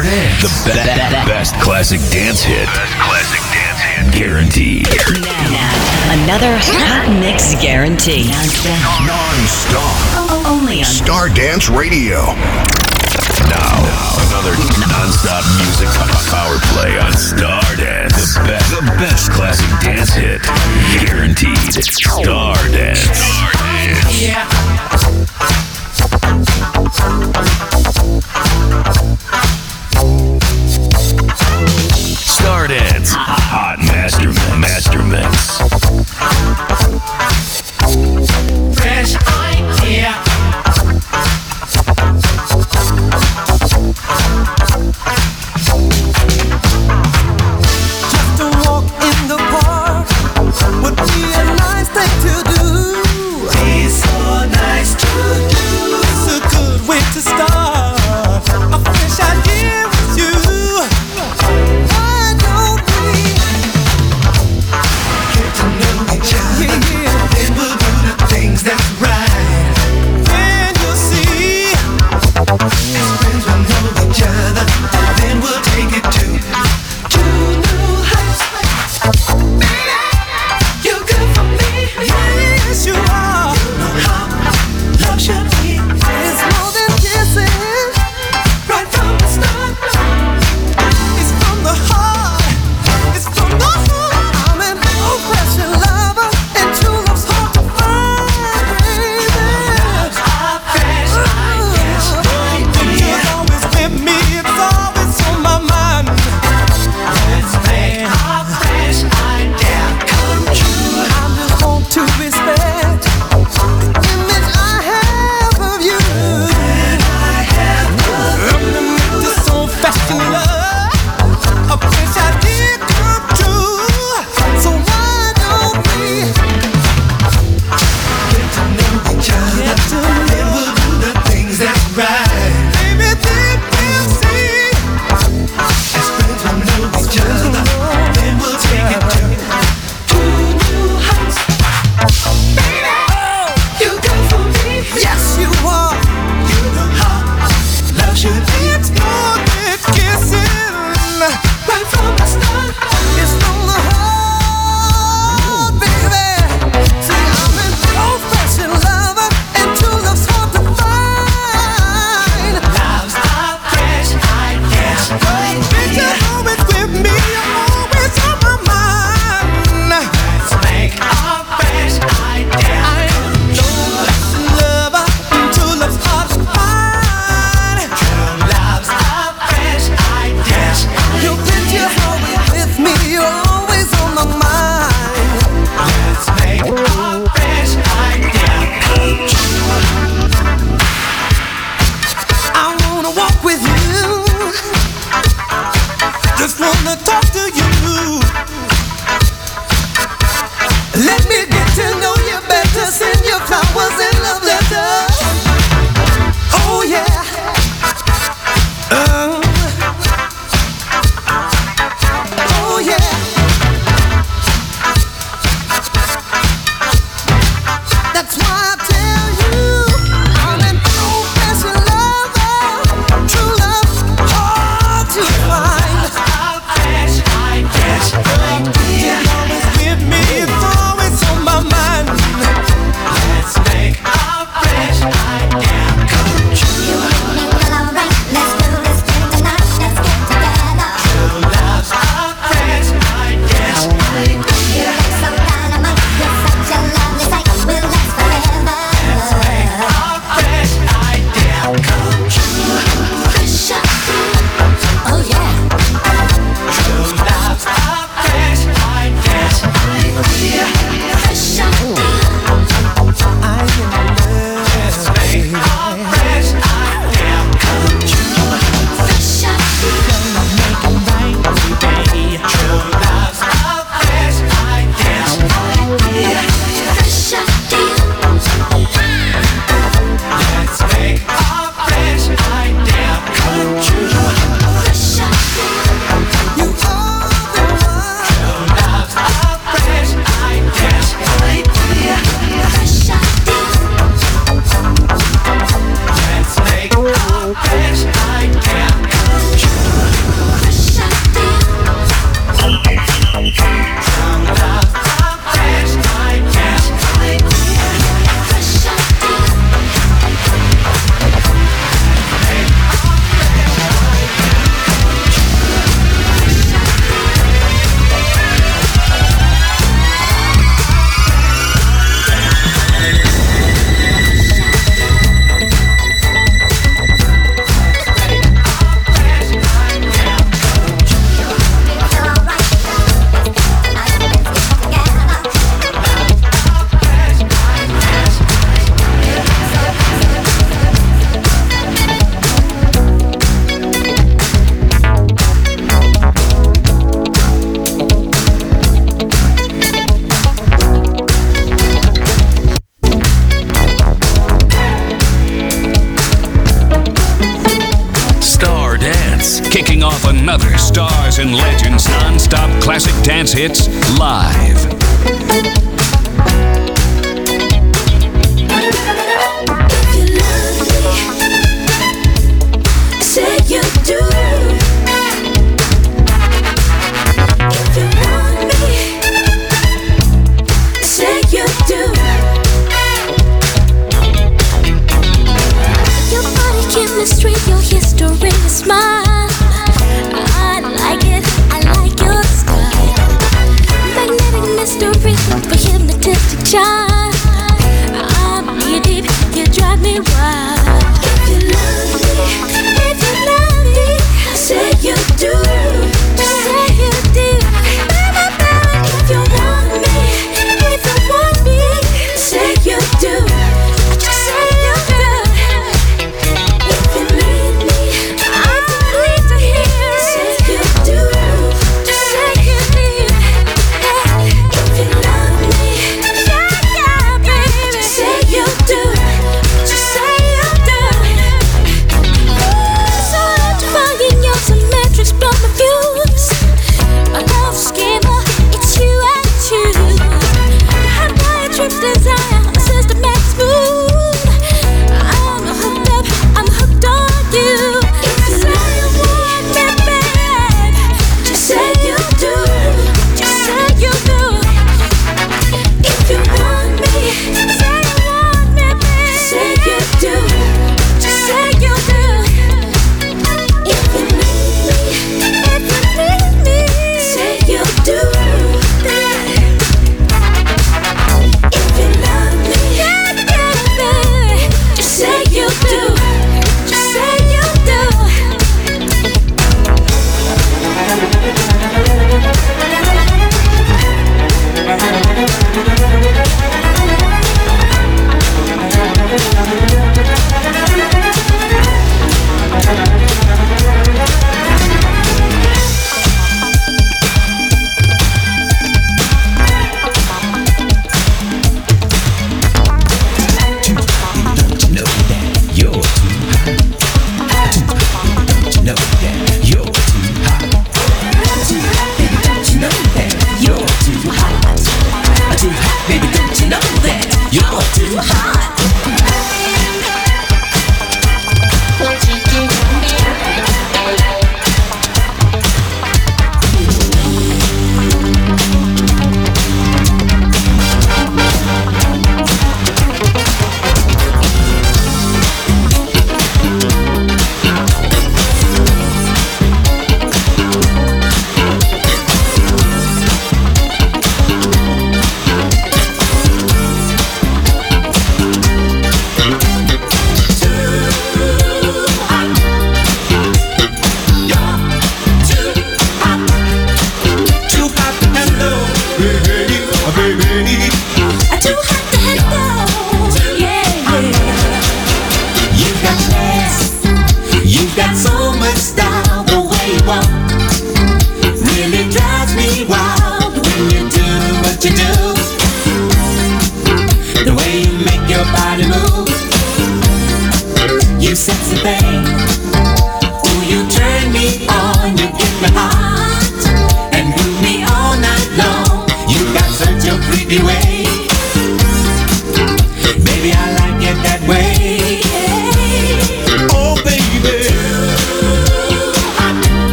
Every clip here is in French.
Star Dance. The be- be- best classic dance hit. Best classic dance hit. Guaranteed. Now, another hot mix guarantee. Non-stop. Only on Star Dance Radio. Now, another non-stop music power play on Star Dance. The best, the best classic dance hit. Guaranteed. Star Dance. Star Dance. Star Dance. Hot Master Master Mix. Fresh idea.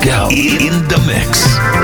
Pascal in the mix.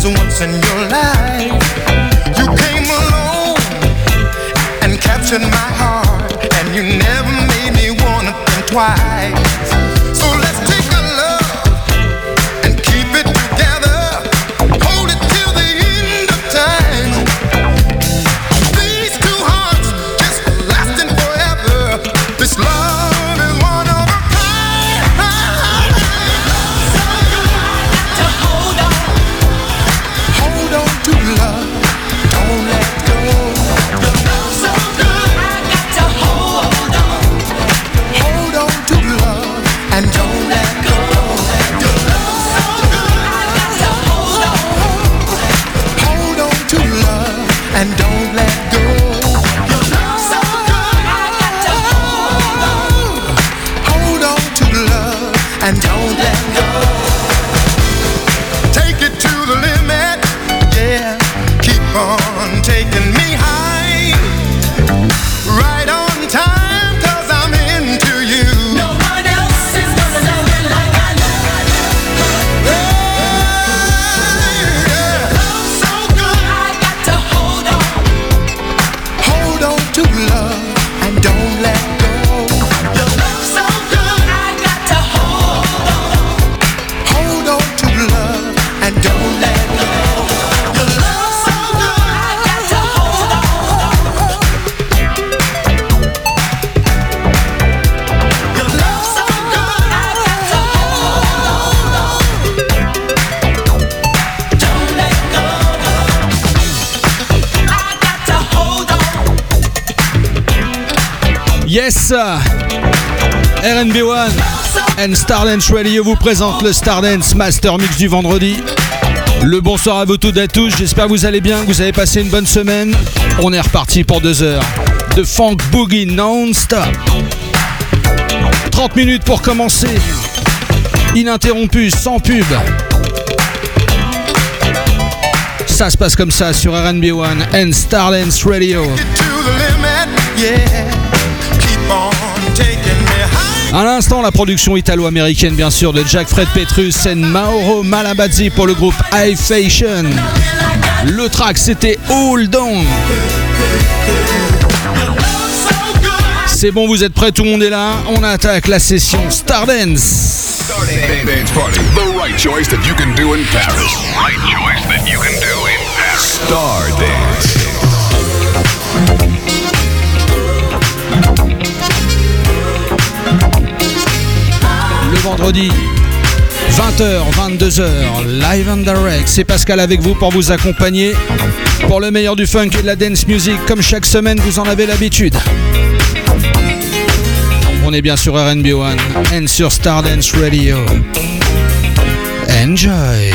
happens once in your life. You came alone and captured my heart, and you never made me wanna think twice. RNB1 and Stardance Radio vous présente le Stardance Master Mix du vendredi. Le bonsoir à vous toutes et à tous, j'espère que vous allez bien, que vous avez passé une bonne semaine. On est reparti pour deux heures de funk boogie non-stop. 30 minutes pour commencer, ininterrompu, sans pub. Ça se passe comme ça sur RNB1 and Stardance Radio. À l'instant, la production italo-américaine, bien sûr, de Jack Fred Petrus et Mauro Malabazzi pour le groupe High Fashion. Le track, c'était Hold On. C'est bon, vous êtes prêts, tout le monde est là. On attaque la session Stardance. Dance Party. The right choice that you can do in Paris. Right choice that you can do in Paris. Stardance. Vendredi, 20h, 22h, live and direct. C'est Pascal avec vous pour vous accompagner pour le meilleur du funk et de la dance music. Comme chaque semaine, vous en avez l'habitude. On est bien sur RNB1 and sur Stardance Radio. Enjoy.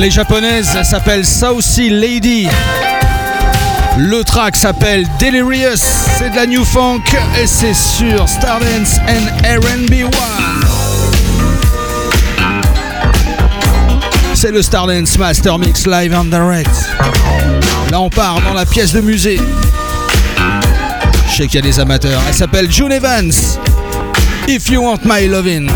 Elle est japonaise, elle s'appelle Saucy Lady. Le track s'appelle Delirious, c'est de la New Funk et c'est sur Stardance and RB1. C'est le Stardance Master Mix Live and Direct. Là, on part dans la pièce de musée. Je sais qu'il y a des amateurs. Elle s'appelle June Evans. If you want my loving.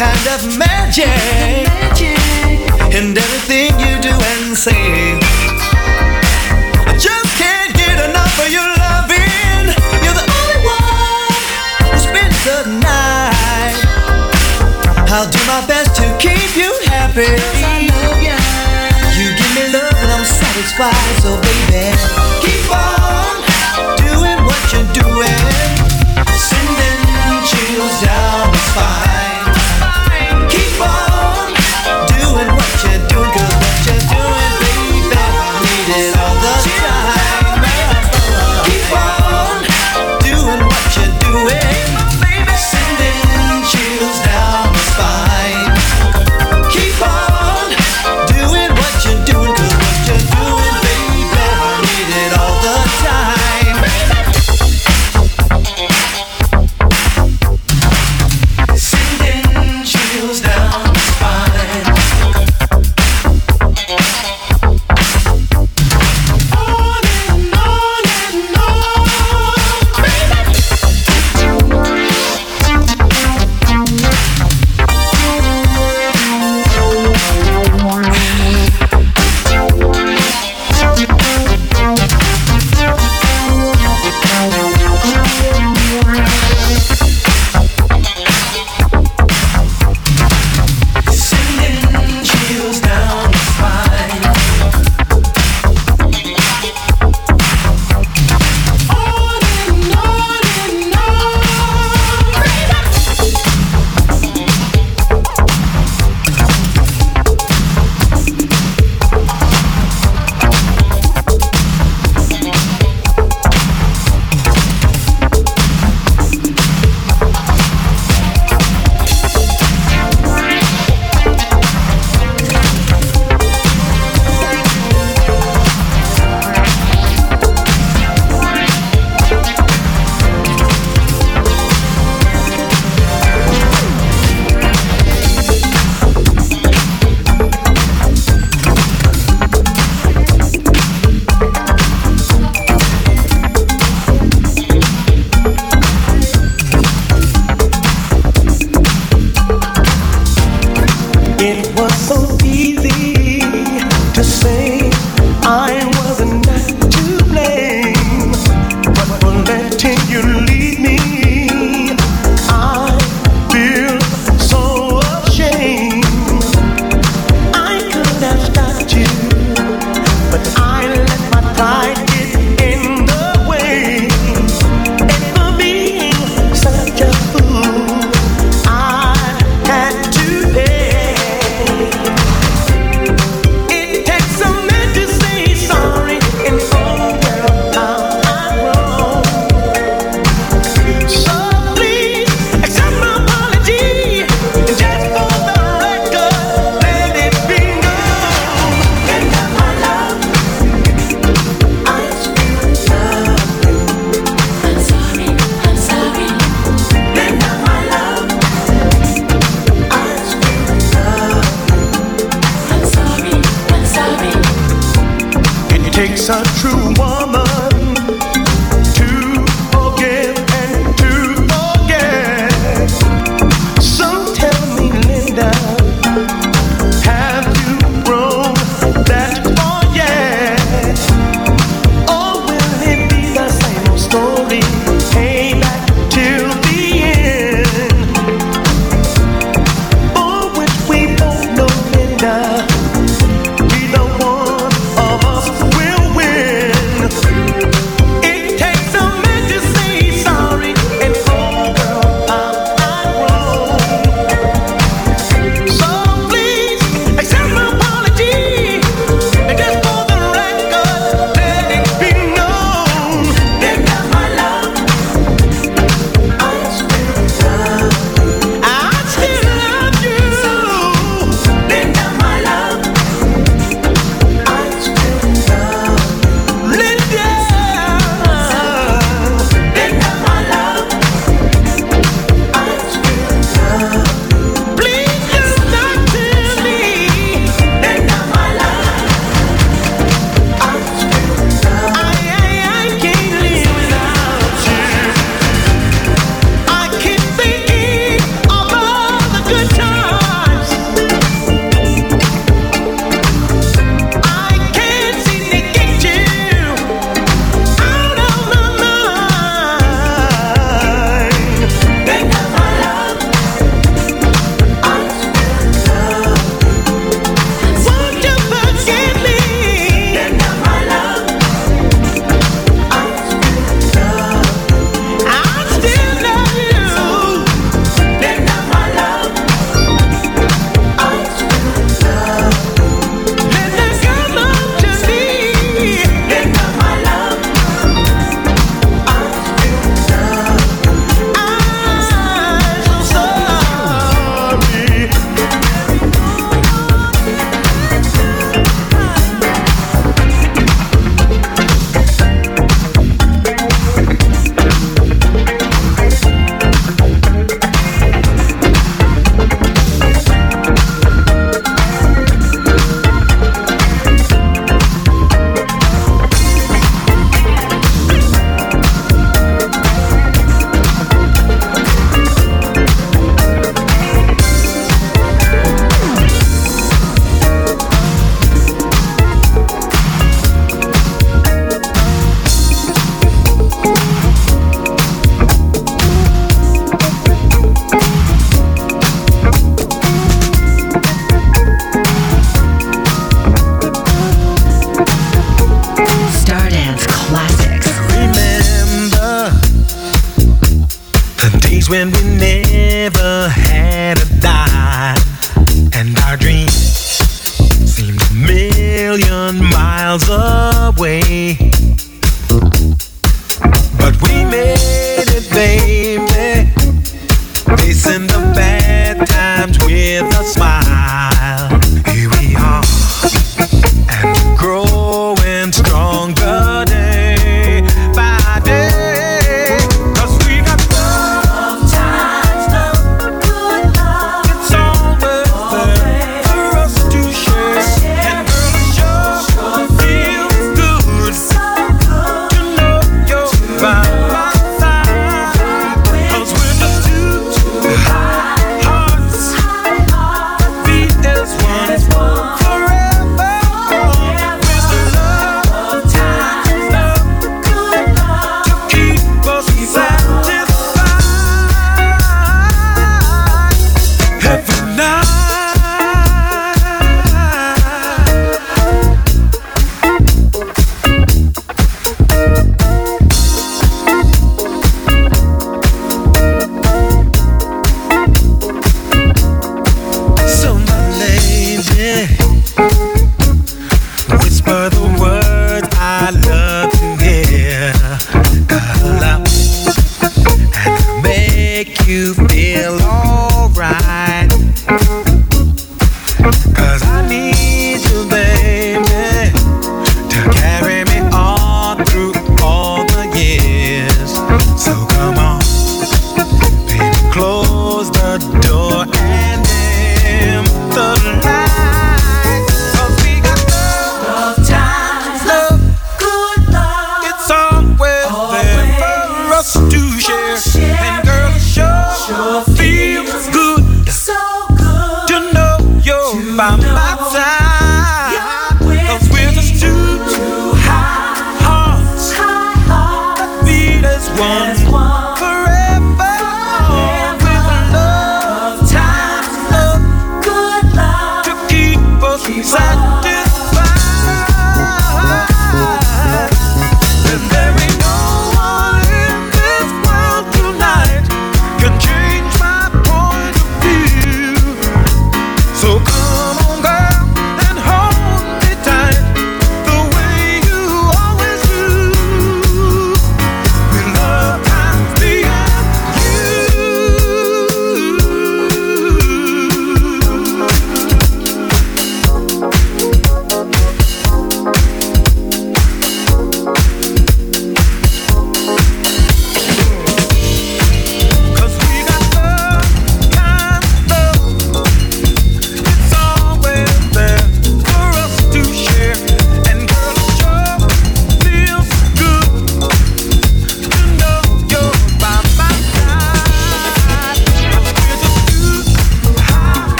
kind of magic, magic in everything you do and say. I just can't get enough of your loving. You're the only one who spends the night. I'll do my best to keep you happy. Cause I love you. you give me love and I'm satisfied, so baby.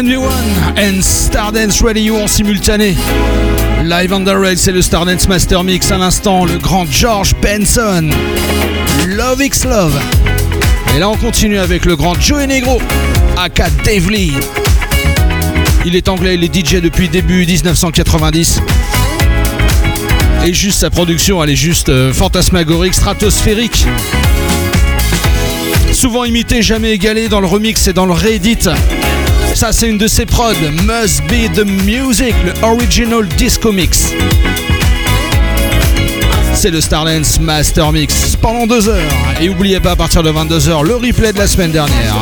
and Stardance Radio en simultané. Live on direct, c'est le Stardance Master Mix à l'instant, le grand George Benson. Love X Love. Et là, on continue avec le grand Joey Negro, aka Dave Lee. Il est anglais, il est DJ depuis début 1990. Et juste sa production, elle est juste euh, fantasmagorique, stratosphérique. Souvent imité, jamais égalé dans le remix et dans le réédit. Ça, c'est une de ses prods, Must Be the Music, le Original Disco Mix. C'est le Starlens Master Mix pendant deux heures. Et n'oubliez pas, à partir de 22h, le replay de la semaine dernière.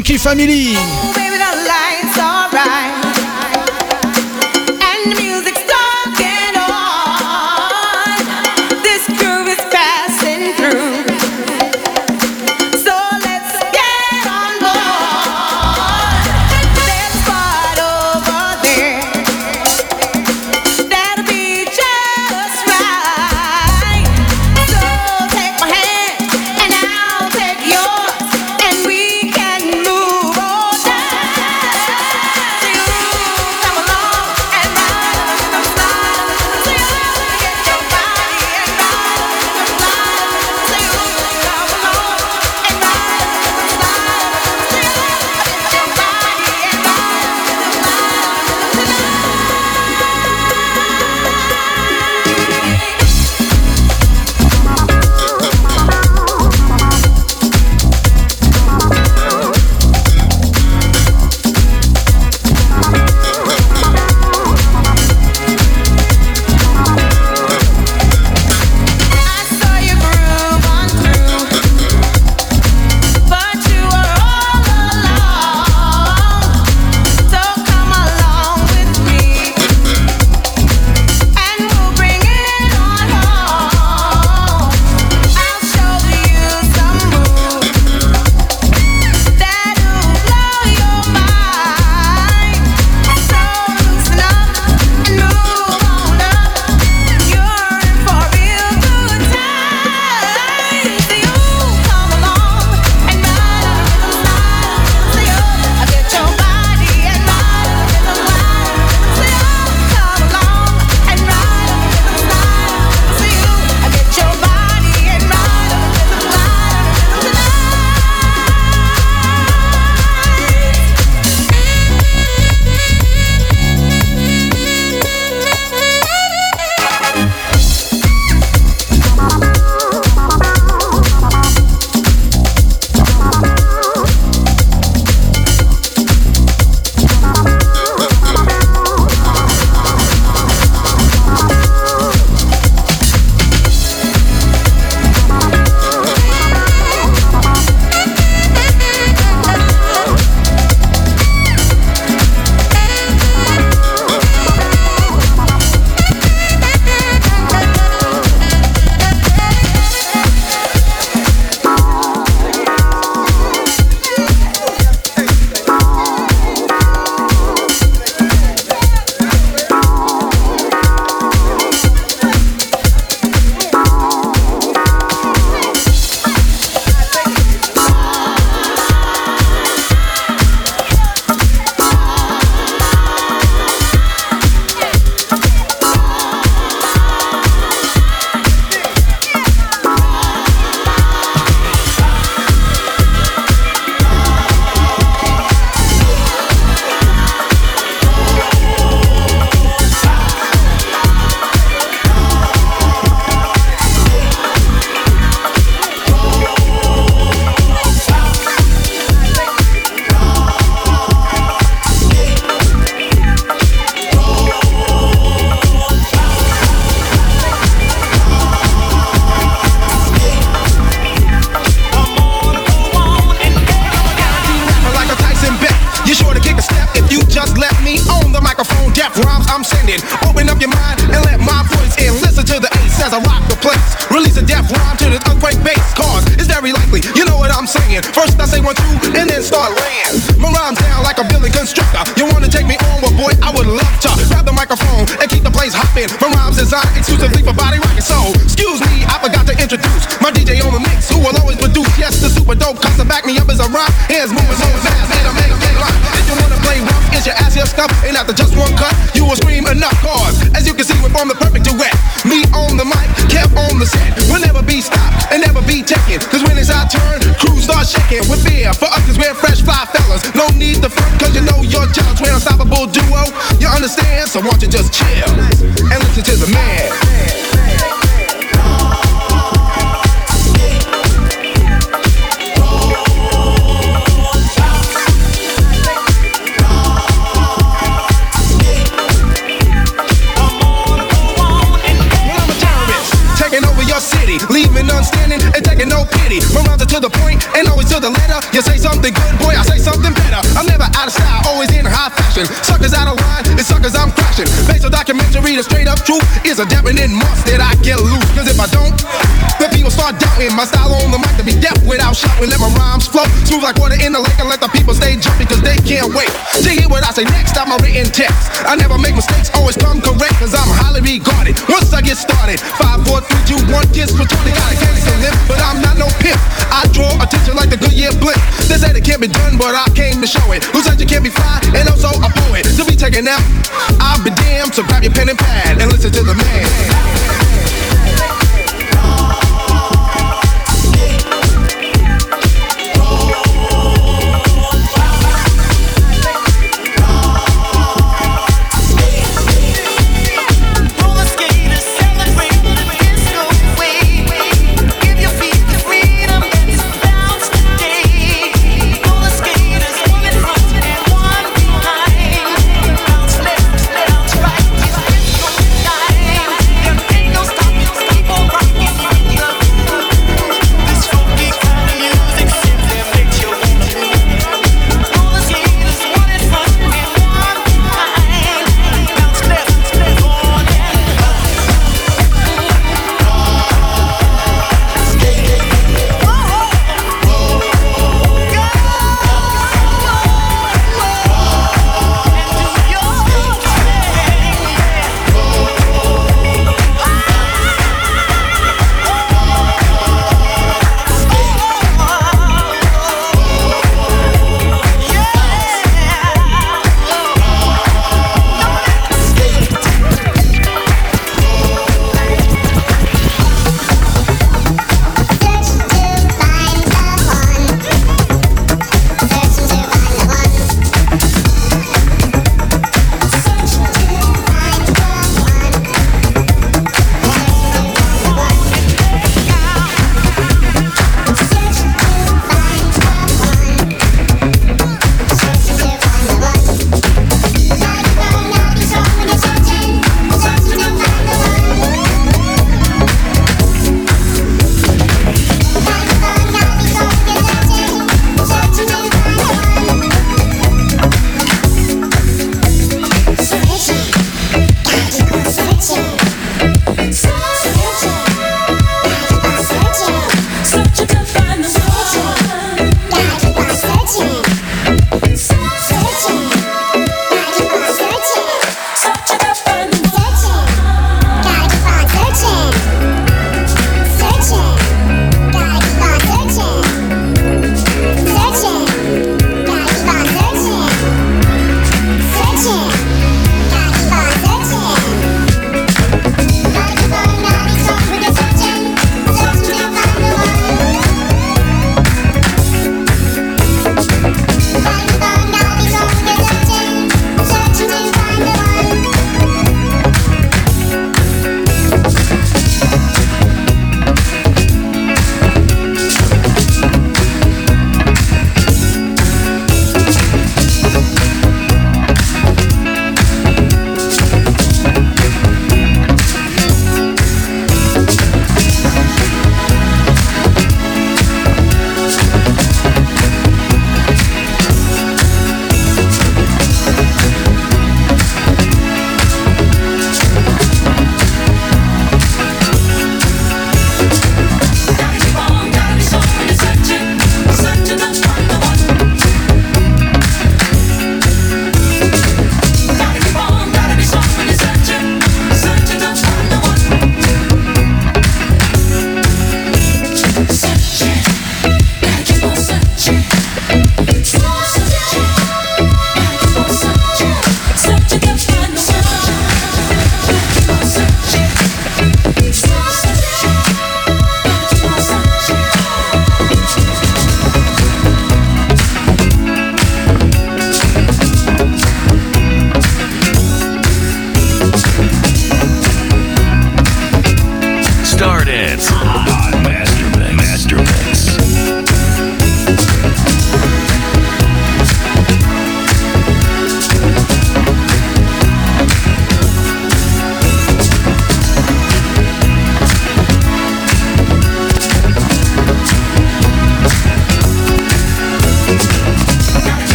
The lights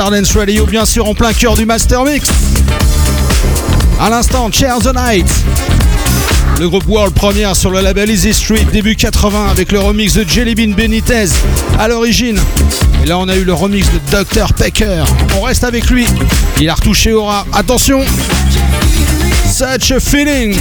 Stardance Radio, bien sûr, en plein cœur du Master Mix. À l'instant, Chair the Night. Le groupe World première sur le label Easy Street, début 80, avec le remix de Jelly Bean Benitez à l'origine. Et là, on a eu le remix de Dr. Pecker. On reste avec lui. Il a retouché Aura. Attention! Such a feeling!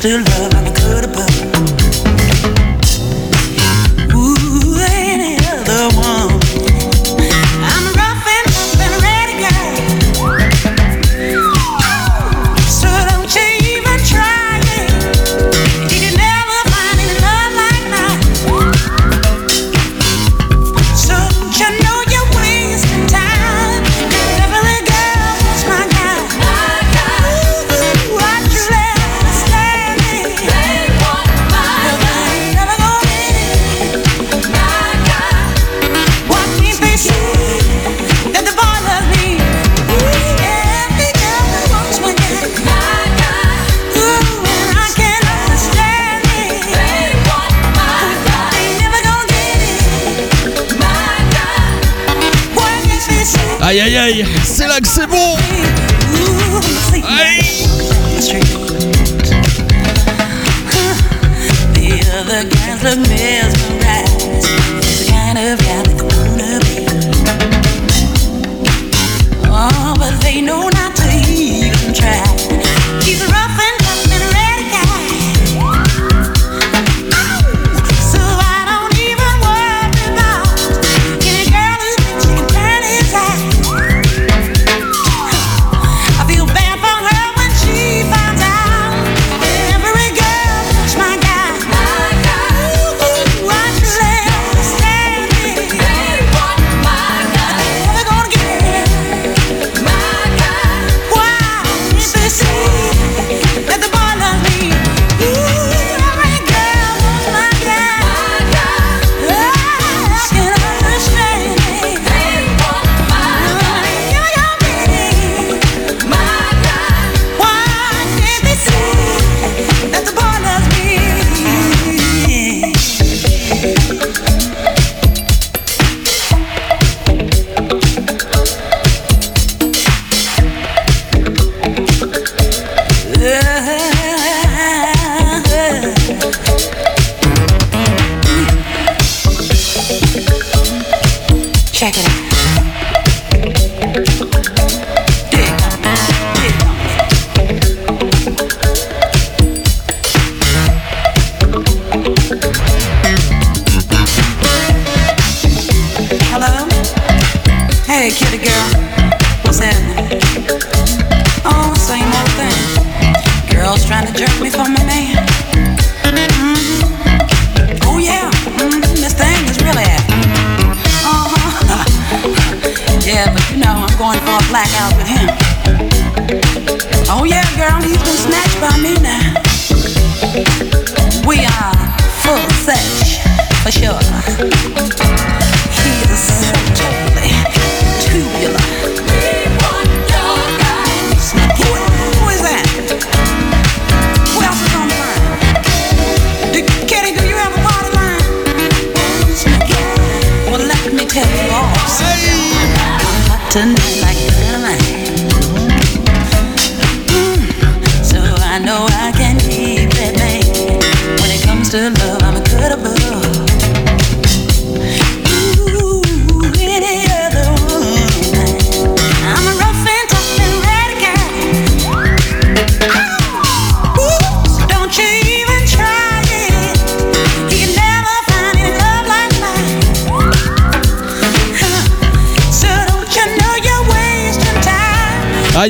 still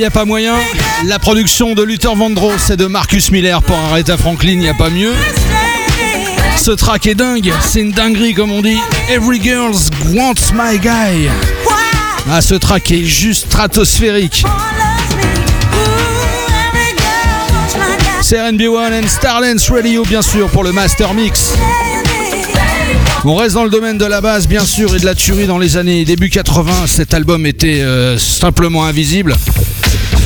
y a pas moyen. La production de Luther Vandross et de Marcus Miller pour Aretha Franklin, y a pas mieux. Ce track est dingue, c'est une dinguerie comme on dit. Every girl wants my guy. Ah, ce track est juste stratosphérique. C'est RB1 and Starlens Radio, bien sûr, pour le Master Mix. On reste dans le domaine de la base, bien sûr, et de la tuerie dans les années début 80. Cet album était euh, simplement invisible.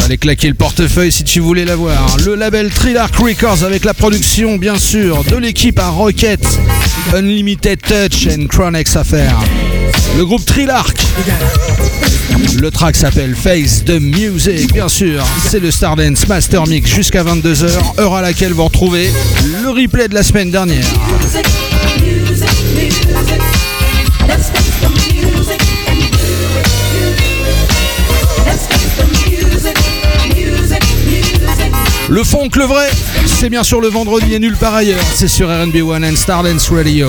Fallait claquer le portefeuille si tu voulais l'avoir. Le label Trilark Records avec la production, bien sûr, de l'équipe à Rocket, Unlimited Touch and Chronex Affair. Le groupe Trilark. Le track s'appelle Face the Music, bien sûr. C'est le Stardance Master Mix jusqu'à 22h, heure à laquelle vous retrouvez le replay de la semaine dernière. Le funk, le vrai, c'est bien sûr le vendredi et nulle part ailleurs. C'est sur RB1 and Stardance Radio.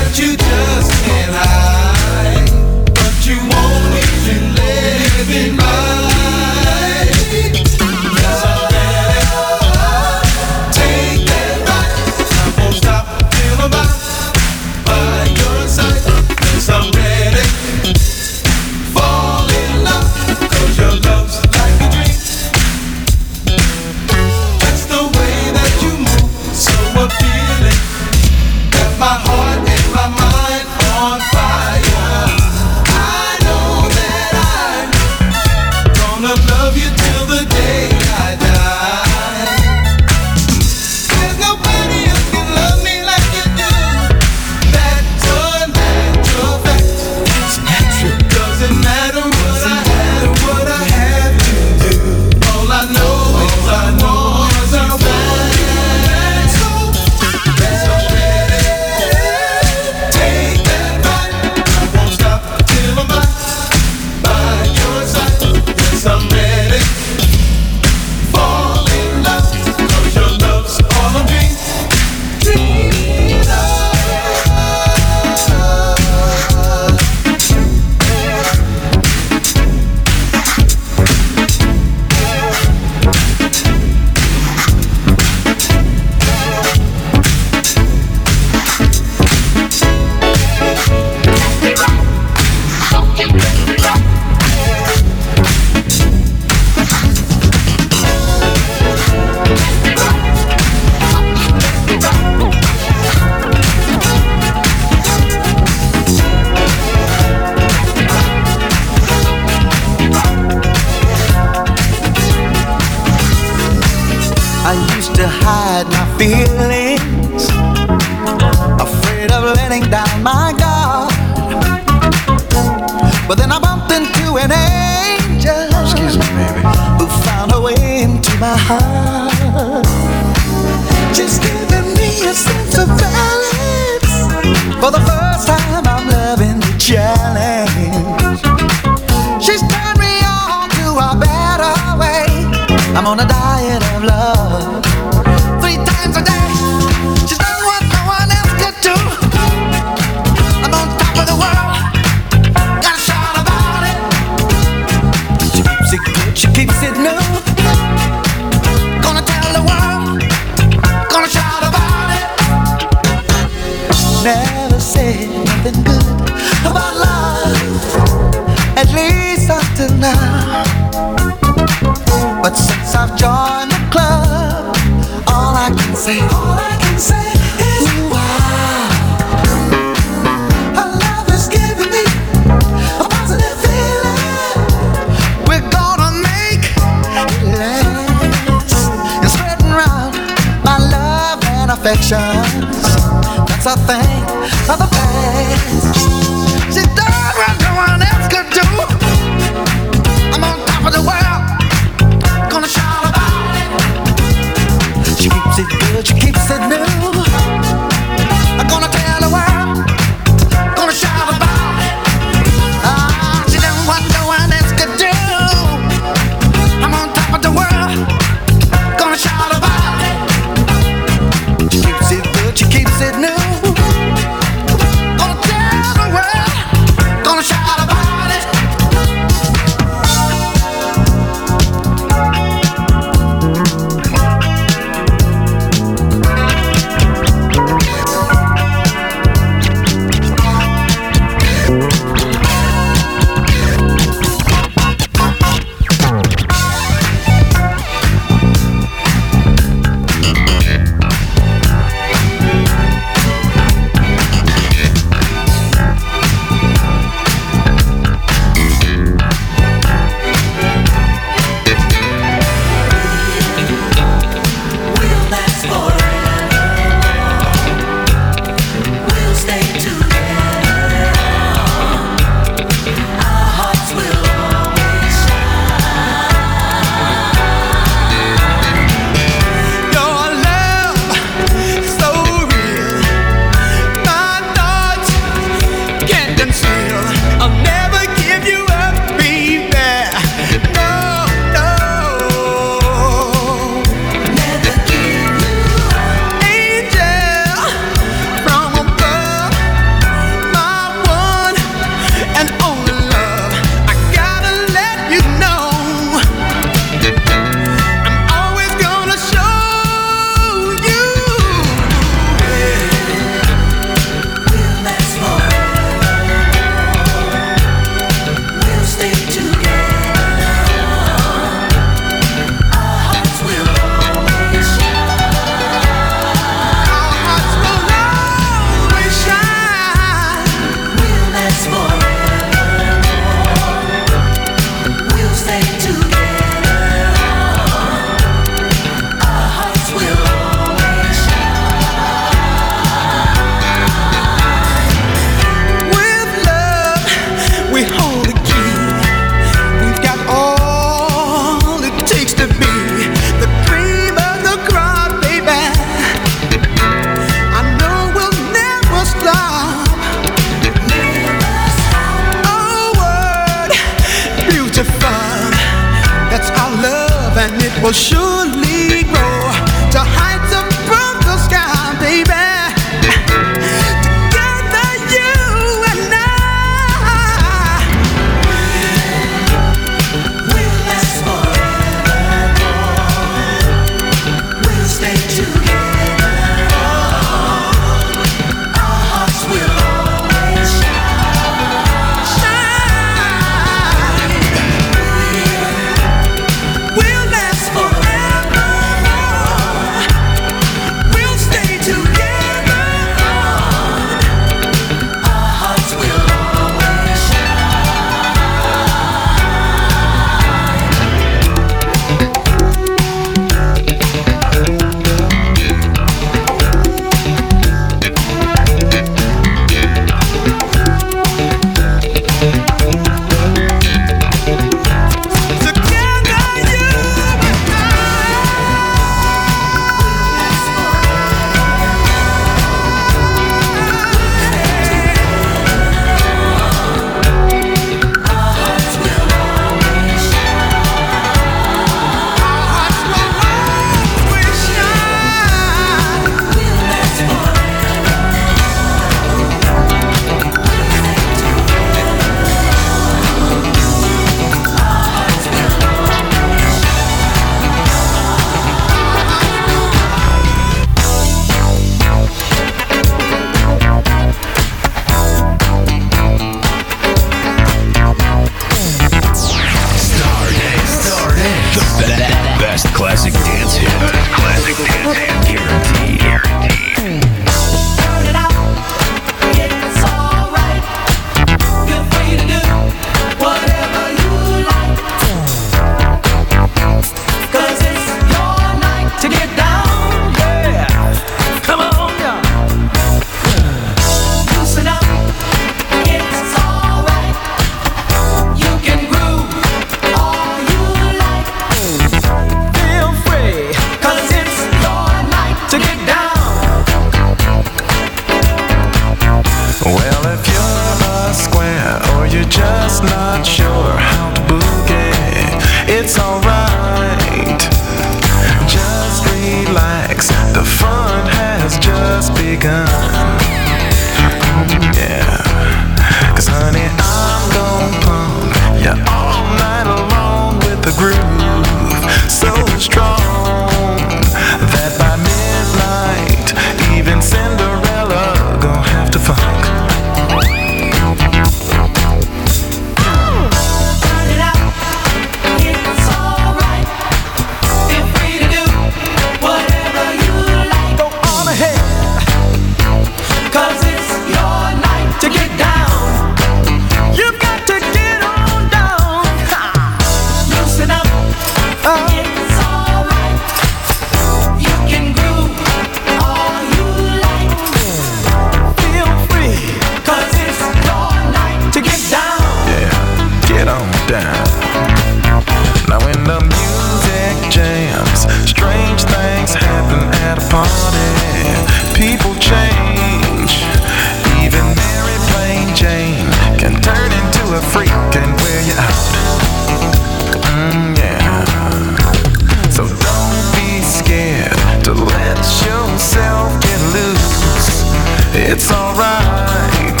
It's alright,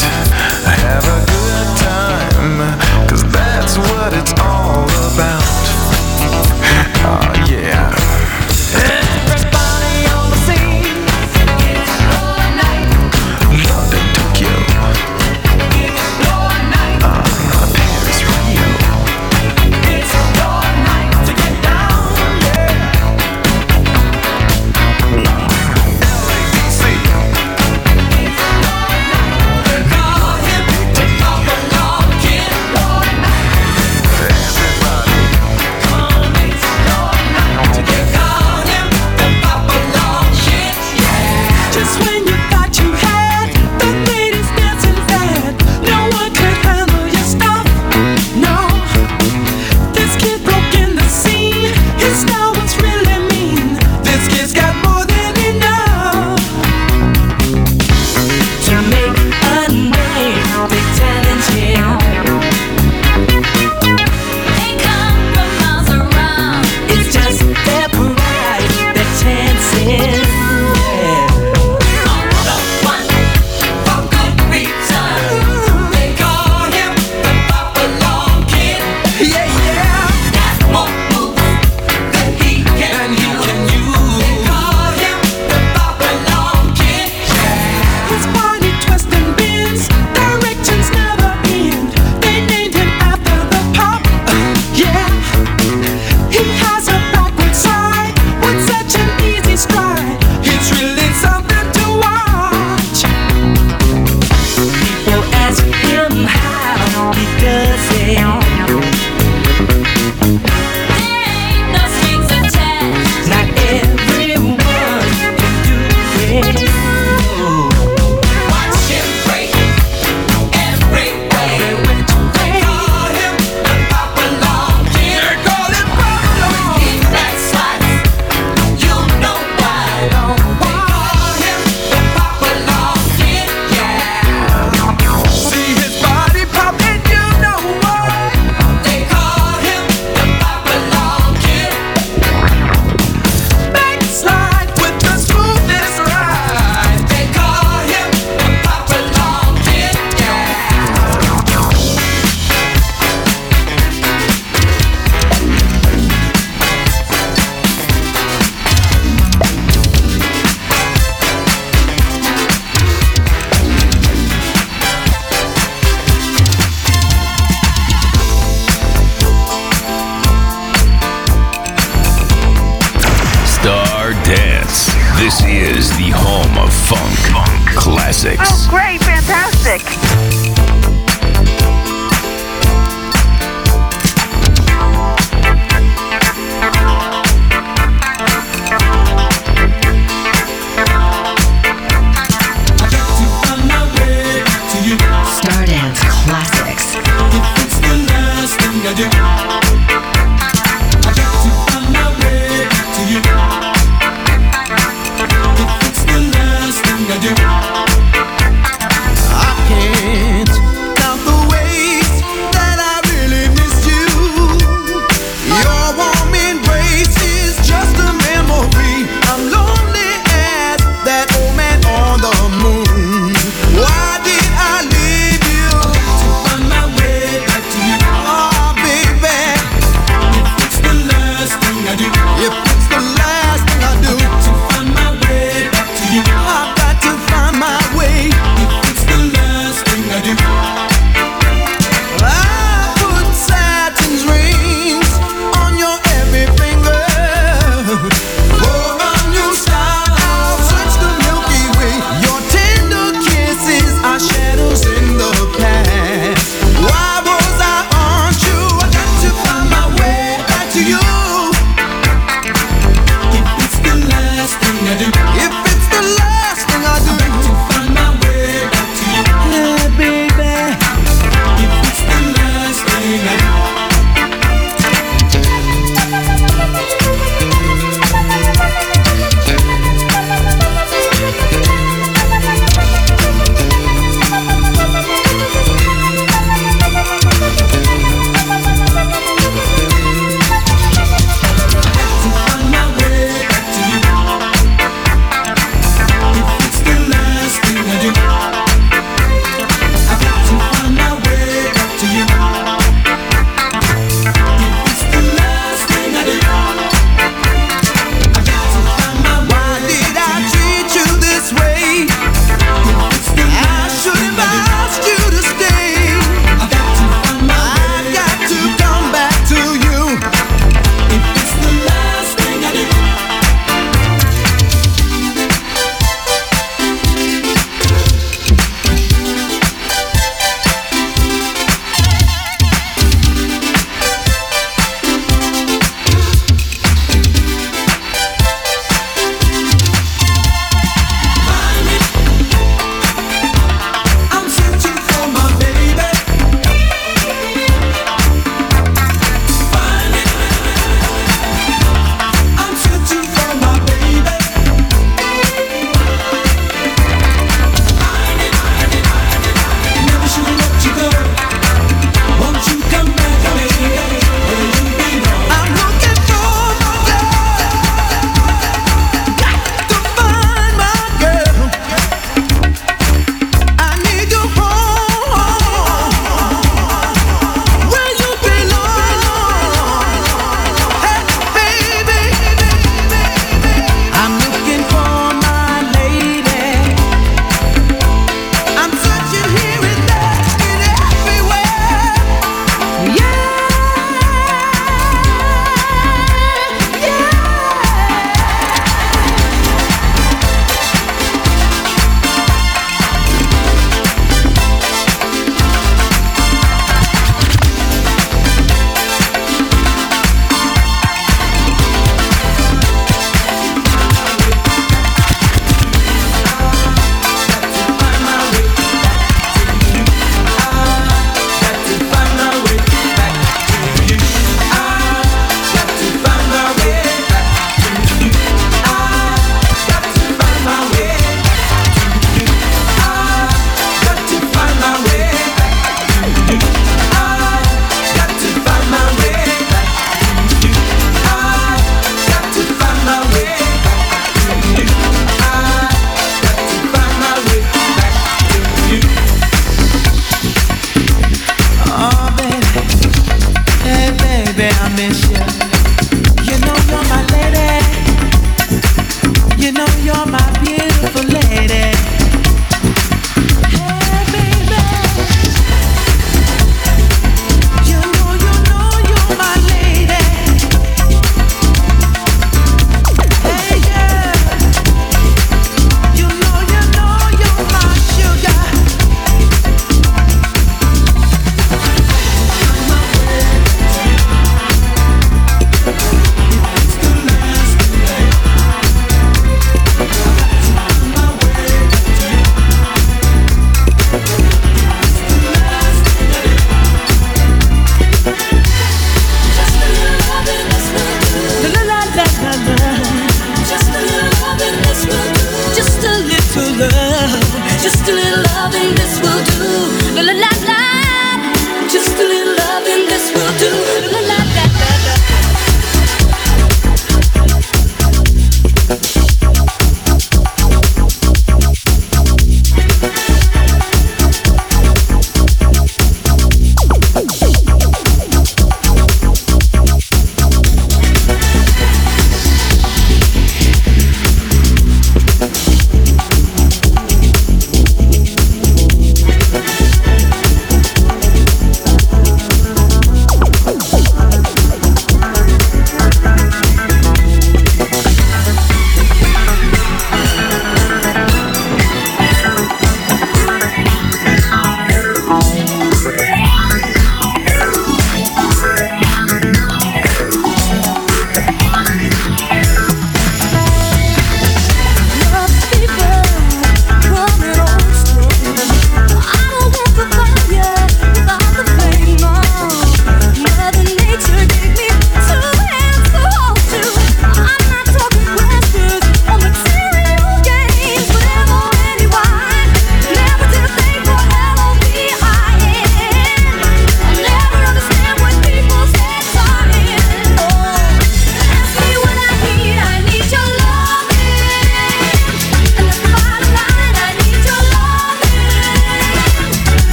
have a good time, cause that's what it's all about. Oh yeah.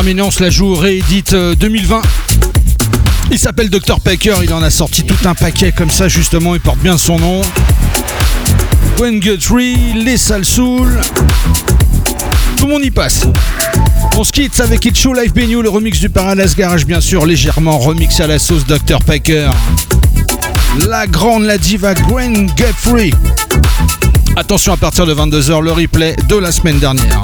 Terminer, on se la joue réédite euh, 2020. Il s'appelle Dr Packer, il en a sorti tout un paquet comme ça justement, il porte bien son nom. Gwen Guthrie, Les Salles Soul. Tout le monde y passe. On se quitte avec It Show Live Benio, le remix du Paradise Garage bien sûr, légèrement remix à la sauce Dr Packer. La grande, la diva Gwen Guthrie. Attention à partir de 22h, le replay de la semaine dernière.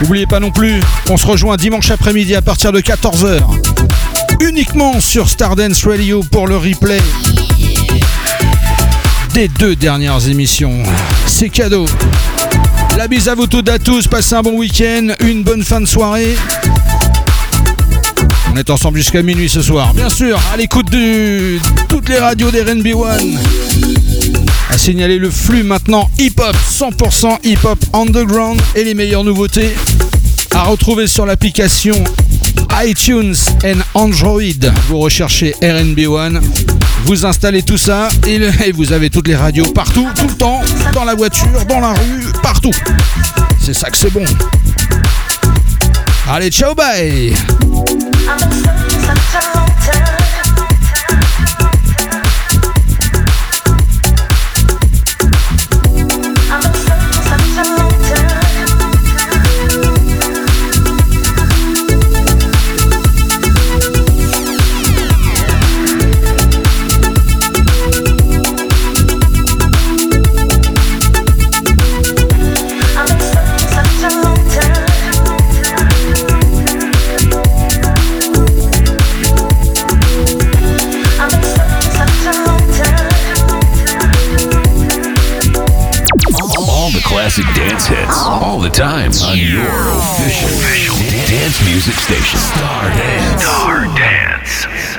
N'oubliez pas non plus, on se rejoint dimanche après-midi à partir de 14h. Uniquement sur Stardance Radio pour le replay des deux dernières émissions. C'est cadeau. La bise à vous toutes et à tous, passez un bon week-end, une bonne fin de soirée. On est ensemble jusqu'à minuit ce soir. Bien sûr, à l'écoute de toutes les radios des RNB One. À signaler le flux maintenant hip-hop, 100% hip-hop underground et les meilleures nouveautés à retrouver sur l'application iTunes and Android. Vous recherchez RNB One, vous installez tout ça et, et vous avez toutes les radios partout, tout le temps, dans la voiture, dans la rue, partout. C'est ça que c'est bon. Allez, ciao, bye classic dance hits, all the time on your official dance music station. Star Dance. Star Dance.